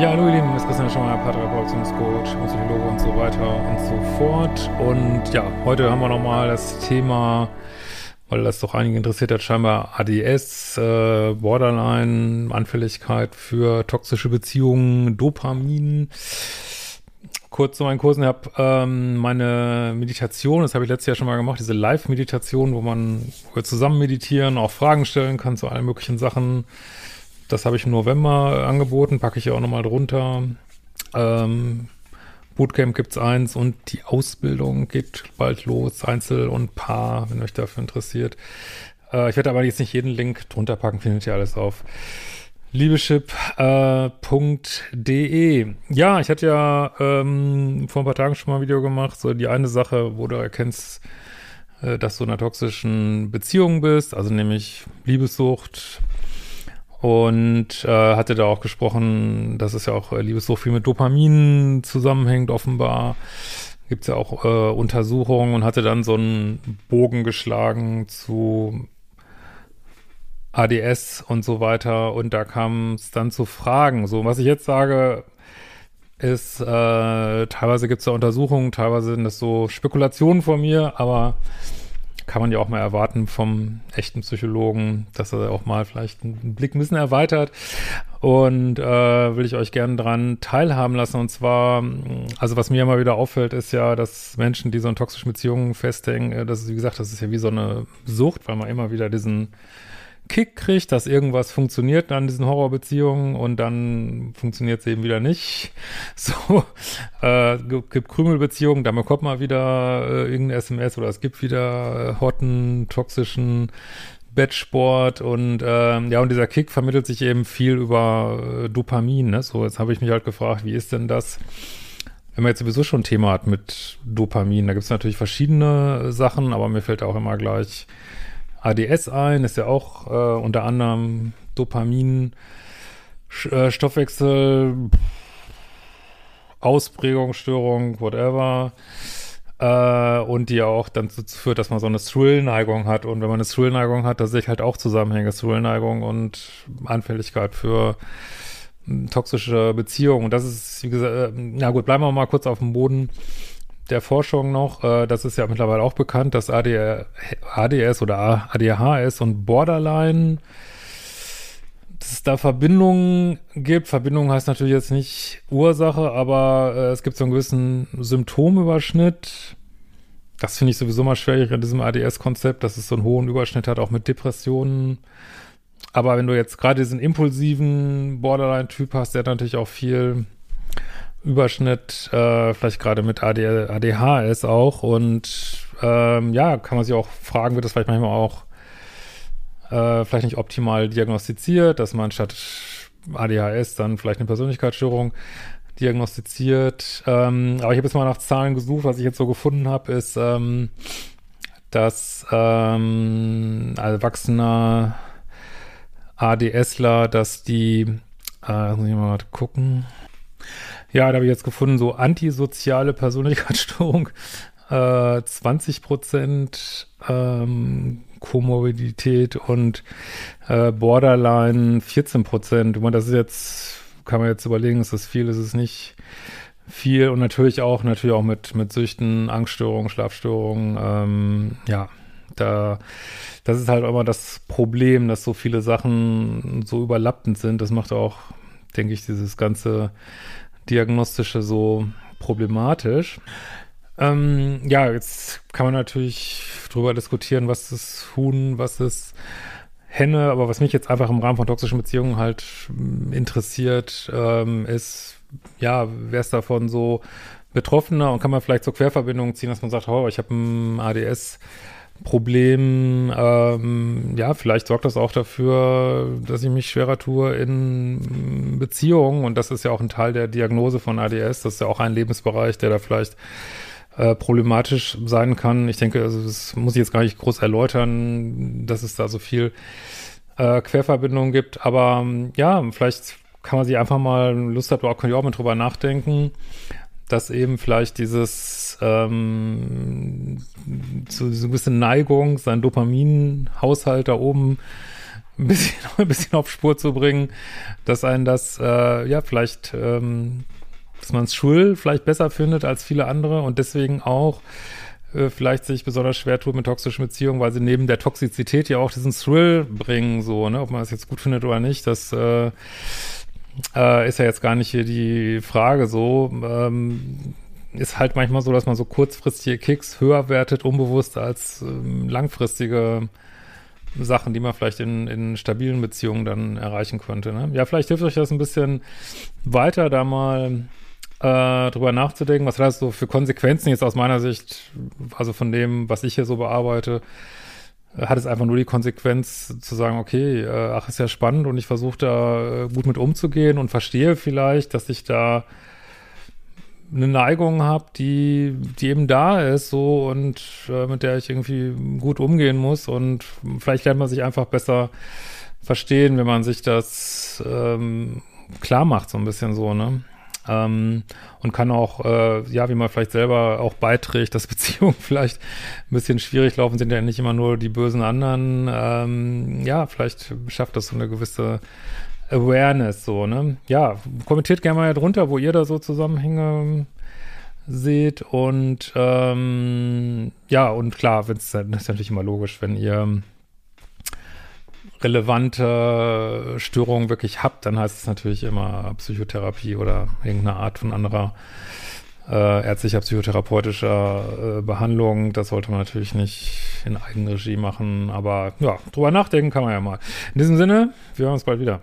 Christian Schemmer, Paartherapeut, Coach, Psychologe und so weiter und so fort. Und ja, heute haben wir nochmal das Thema, weil das doch einige interessiert hat, scheinbar ADS, äh, Borderline, Anfälligkeit für toxische Beziehungen, Dopamin. Kurz zu meinen Kursen, ich habe ähm, meine Meditation, das habe ich letztes Jahr schon mal gemacht, diese Live-Meditation, wo man zusammen meditieren, auch Fragen stellen kann zu allen möglichen Sachen. Das habe ich im November angeboten, packe ich auch nochmal drunter. Ähm, Bootcamp gibt's eins und die Ausbildung geht bald los, Einzel und Paar, wenn euch dafür interessiert. Äh, ich werde aber jetzt nicht jeden Link drunter packen, findet ihr alles auf liebeschip.de. Äh, ja, ich hatte ja ähm, vor ein paar Tagen schon mal ein Video gemacht, so die eine Sache, wo du erkennst, äh, dass du in einer toxischen Beziehung bist, also nämlich Liebessucht, und äh, hatte da auch gesprochen, dass es ja auch äh, Liebessucht viel mit Dopamin zusammenhängt, offenbar. Gibt es ja auch äh, Untersuchungen und hatte dann so einen Bogen geschlagen zu ADS und so weiter. Und da kam es dann zu Fragen. So, was ich jetzt sage, ist, äh, teilweise gibt es da Untersuchungen, teilweise sind das so Spekulationen von mir, aber kann man ja auch mal erwarten vom echten Psychologen, dass er auch mal vielleicht einen Blick ein bisschen erweitert. Und äh, will ich euch gerne dran teilhaben lassen. Und zwar, also was mir immer wieder auffällt, ist ja, dass Menschen, die so in toxischen Beziehungen festhängen, äh, das ist, wie gesagt, das ist ja wie so eine Sucht, weil man immer wieder diesen Kick kriegt, dass irgendwas funktioniert an diesen Horrorbeziehungen und dann funktioniert es eben wieder nicht. So, äh, gibt Krümelbeziehungen, da bekommt man wieder äh, irgendeine SMS oder es gibt wieder äh, hotten, toxischen Bettsport und ähm, ja, und dieser Kick vermittelt sich eben viel über äh, Dopamin. Ne? So, jetzt habe ich mich halt gefragt, wie ist denn das, wenn man jetzt sowieso schon ein Thema hat mit Dopamin? Da gibt es natürlich verschiedene Sachen, aber mir fällt auch immer gleich ADS ein, ist ja auch äh, unter anderem Dopamin, äh, Stoffwechsel, Ausprägungsstörung, whatever. Äh, und die ja auch dann dazu führt, dass man so eine Thrill-Neigung hat. Und wenn man eine Thrill-Neigung hat, da sehe ich halt auch Zusammenhänge, Thrill-Neigung und Anfälligkeit für hm, toxische Beziehungen. Und das ist, wie gesagt, äh, na gut, bleiben wir mal kurz auf dem Boden der Forschung noch, äh, das ist ja mittlerweile auch bekannt, dass AD, ADS oder ADHS und Borderline, dass es da Verbindungen gibt. Verbindung heißt natürlich jetzt nicht Ursache, aber äh, es gibt so einen gewissen Symptomüberschnitt. Das finde ich sowieso mal schwierig an diesem ADS-Konzept, dass es so einen hohen Überschnitt hat, auch mit Depressionen. Aber wenn du jetzt gerade diesen impulsiven Borderline-Typ hast, der hat natürlich auch viel Überschnitt, äh, vielleicht gerade mit AD, ADHS auch. Und ähm, ja, kann man sich auch fragen, wird das vielleicht manchmal auch äh, vielleicht nicht optimal diagnostiziert, dass man statt ADHS dann vielleicht eine Persönlichkeitsstörung diagnostiziert. Ähm, aber ich habe jetzt mal nach Zahlen gesucht. Was ich jetzt so gefunden habe, ist, ähm, dass ähm, erwachsener ADSler, dass die, äh, muss ich mal gucken, ja, da habe ich jetzt gefunden, so antisoziale Persönlichkeitsstörung, äh, 20 Prozent ähm, Komorbidität und äh, Borderline 14 Prozent. Meine, das ist jetzt, kann man jetzt überlegen, ist das viel, ist es nicht viel und natürlich auch, natürlich auch mit, mit Süchten, Angststörungen, Schlafstörungen, ähm, ja, da, das ist halt immer das Problem, dass so viele Sachen so überlappend sind. Das macht auch, denke ich, dieses ganze Diagnostische so problematisch. Ähm, ja, jetzt kann man natürlich drüber diskutieren, was ist Huhn, was ist Henne, aber was mich jetzt einfach im Rahmen von toxischen Beziehungen halt hm, interessiert, ähm, ist, ja, wer ist davon so Betroffener und kann man vielleicht so Querverbindungen ziehen, dass man sagt, oh, ich habe ein ADS, Problem, ähm, ja, vielleicht sorgt das auch dafür, dass ich mich schwerer tue in Beziehungen. Und das ist ja auch ein Teil der Diagnose von ADS, das ist ja auch ein Lebensbereich, der da vielleicht äh, problematisch sein kann. Ich denke, also das muss ich jetzt gar nicht groß erläutern, dass es da so viel äh, Querverbindungen gibt, aber ja, vielleicht kann man sich einfach mal Lust hat, auch könnt ihr auch mal drüber nachdenken, dass eben vielleicht dieses ähm, so, so ein bisschen Neigung, seinen Dopaminhaushalt da oben ein bisschen, ein bisschen auf Spur zu bringen, dass einen das äh, ja vielleicht ähm, dass man es schwul vielleicht besser findet als viele andere und deswegen auch äh, vielleicht sich besonders schwer tut mit toxischen Beziehungen, weil sie neben der Toxizität ja auch diesen Thrill bringen, so, ne, ob man das jetzt gut findet oder nicht, das äh, äh, ist ja jetzt gar nicht hier die Frage so. Ähm, ist halt manchmal so, dass man so kurzfristige Kicks höher wertet, unbewusst als ähm, langfristige Sachen, die man vielleicht in, in stabilen Beziehungen dann erreichen könnte. Ne? Ja, vielleicht hilft euch das ein bisschen weiter, da mal äh, drüber nachzudenken, was hat das so für Konsequenzen jetzt aus meiner Sicht, also von dem, was ich hier so bearbeite, hat es einfach nur die Konsequenz zu sagen, okay, äh, ach, ist ja spannend und ich versuche da äh, gut mit umzugehen und verstehe vielleicht, dass ich da eine Neigung habe, die, die eben da ist, so und äh, mit der ich irgendwie gut umgehen muss und vielleicht lernt man sich einfach besser verstehen, wenn man sich das ähm, klar macht, so ein bisschen so, ne? Ähm, und kann auch, äh, ja, wie man vielleicht selber auch beiträgt, dass Beziehungen vielleicht ein bisschen schwierig laufen, sind ja nicht immer nur die bösen anderen. Ähm, ja, vielleicht schafft das so eine gewisse Awareness, so, ne? Ja, kommentiert gerne mal drunter, wo ihr da so Zusammenhänge seht und ähm, ja, und klar, wenn's, das ist natürlich immer logisch, wenn ihr relevante Störungen wirklich habt, dann heißt es natürlich immer Psychotherapie oder irgendeine Art von anderer äh, ärztlicher, psychotherapeutischer äh, Behandlung. Das sollte man natürlich nicht in Eigenregie machen, aber ja, drüber nachdenken kann man ja mal. In diesem Sinne, wir hören uns bald wieder.